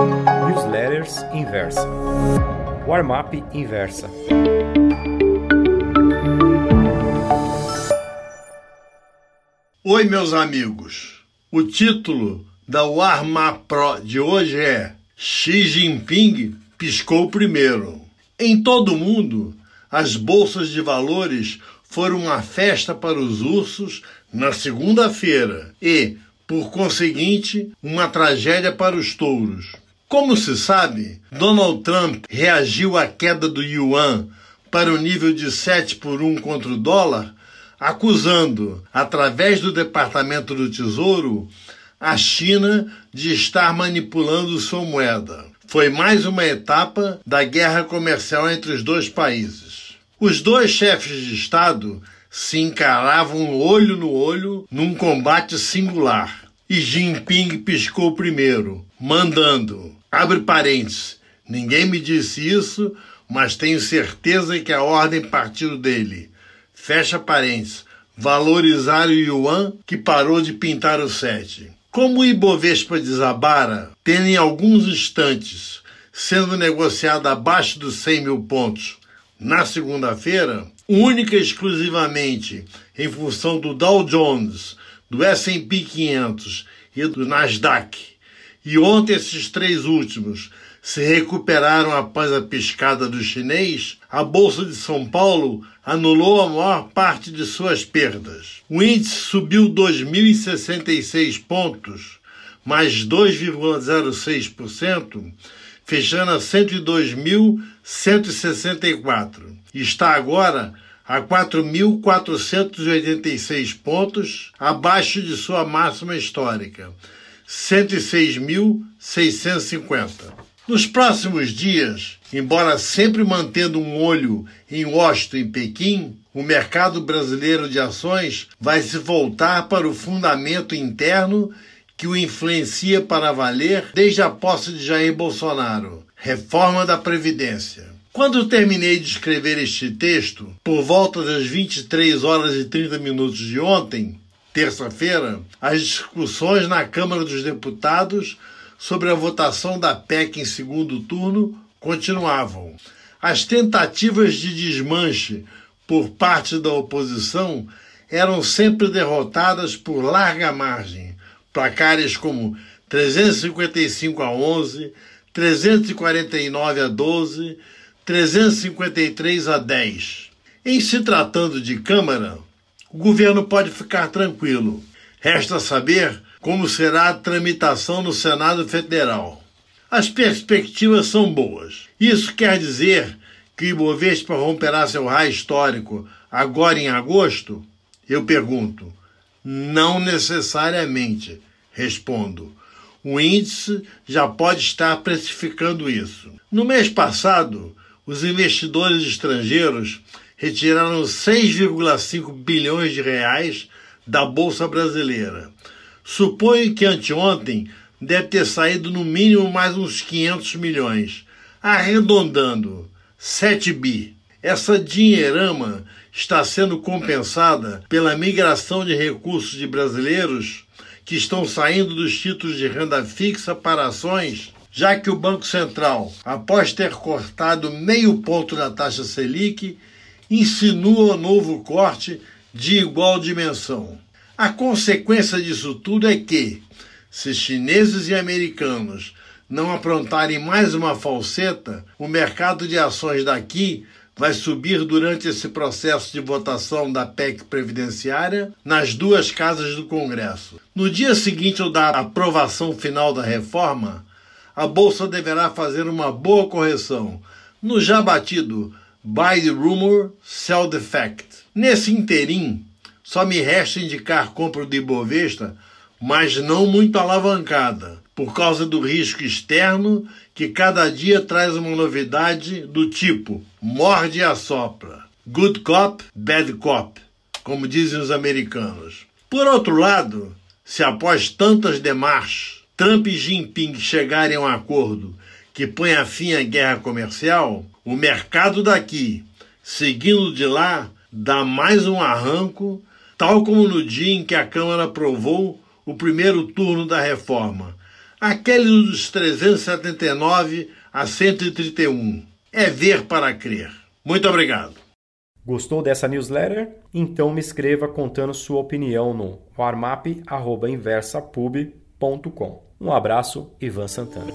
Newsletters Inversa. Warm-up Inversa. Oi, meus amigos. O título da Warm-up Pro de hoje é Xi Jinping piscou primeiro. Em todo o mundo, as bolsas de valores foram uma festa para os ursos na segunda-feira e, por conseguinte, uma tragédia para os touros. Como se sabe, Donald Trump reagiu à queda do yuan para o nível de 7 por 1 contra o dólar, acusando, através do Departamento do Tesouro, a China de estar manipulando sua moeda. Foi mais uma etapa da guerra comercial entre os dois países. Os dois chefes de Estado se encaravam olho no olho num combate singular. E Jinping piscou primeiro, mandando Abre parênteses. Ninguém me disse isso, mas tenho certeza que a ordem partiu dele. Fecha parênteses. Valorizar o yuan que parou de pintar o sete. Como o Ibovespa desabara, tendo em alguns instantes sendo negociado abaixo dos 100 mil pontos na segunda-feira, única e exclusivamente em função do Dow Jones, do S&P 500 e do Nasdaq, e ontem esses três últimos se recuperaram após a piscada do chinês, a Bolsa de São Paulo anulou a maior parte de suas perdas. O índice subiu 2.066 pontos, mais 2,06%, fechando a 102.164. Está agora a 4.486 pontos, abaixo de sua máxima histórica. 106.650. Nos próximos dias, embora sempre mantendo um olho em Washington e Pequim, o mercado brasileiro de ações vai se voltar para o fundamento interno que o influencia para valer desde a posse de Jair Bolsonaro: reforma da Previdência. Quando terminei de escrever este texto, por volta das 23 horas e 30 minutos de ontem, terça-feira, as discussões na Câmara dos Deputados sobre a votação da PEC em segundo turno continuavam. As tentativas de desmanche por parte da oposição eram sempre derrotadas por larga margem, placares como 355 a 11, 349 a 12, 353 a 10. Em se tratando de Câmara, o governo pode ficar tranquilo. Resta saber como será a tramitação no Senado Federal. As perspectivas são boas. Isso quer dizer que o Ibovespa romperá seu raio histórico agora em agosto? Eu pergunto. Não necessariamente, respondo. O índice já pode estar precificando isso. No mês passado, os investidores estrangeiros retiraram 6,5 bilhões de reais da Bolsa Brasileira. Suponho que anteontem deve ter saído no mínimo mais uns 500 milhões, arredondando 7 bi. Essa dinheirama está sendo compensada pela migração de recursos de brasileiros que estão saindo dos títulos de renda fixa para ações, já que o Banco Central, após ter cortado meio ponto da taxa Selic, insinua novo corte de igual dimensão. A consequência disso tudo é que, se chineses e americanos não aprontarem mais uma falseta, o mercado de ações daqui vai subir durante esse processo de votação da PEC previdenciária nas duas casas do Congresso. No dia seguinte ao da aprovação final da reforma, a bolsa deverá fazer uma boa correção, no já batido Buy the rumor, sell the fact. Nesse interim, só me resta indicar compra do Ibovespa, mas não muito alavancada, por causa do risco externo que cada dia traz uma novidade do tipo morde e assopra. Good cop, bad cop, como dizem os americanos. Por outro lado, se após tantas demarches Trump e Jinping chegarem a um acordo que ponha fim à guerra comercial, o mercado daqui, seguindo de lá, dá mais um arranco, tal como no dia em que a Câmara aprovou o primeiro turno da reforma, aquele dos 379 a 131. É ver para crer. Muito obrigado. Gostou dessa newsletter? Então me escreva contando sua opinião no warmap.inversapub.com. Um abraço, Ivan Santana.